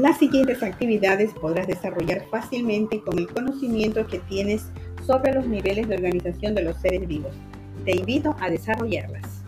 Las siguientes actividades podrás desarrollar fácilmente con el conocimiento que tienes sobre los niveles de organización de los seres vivos. Te invito a desarrollarlas.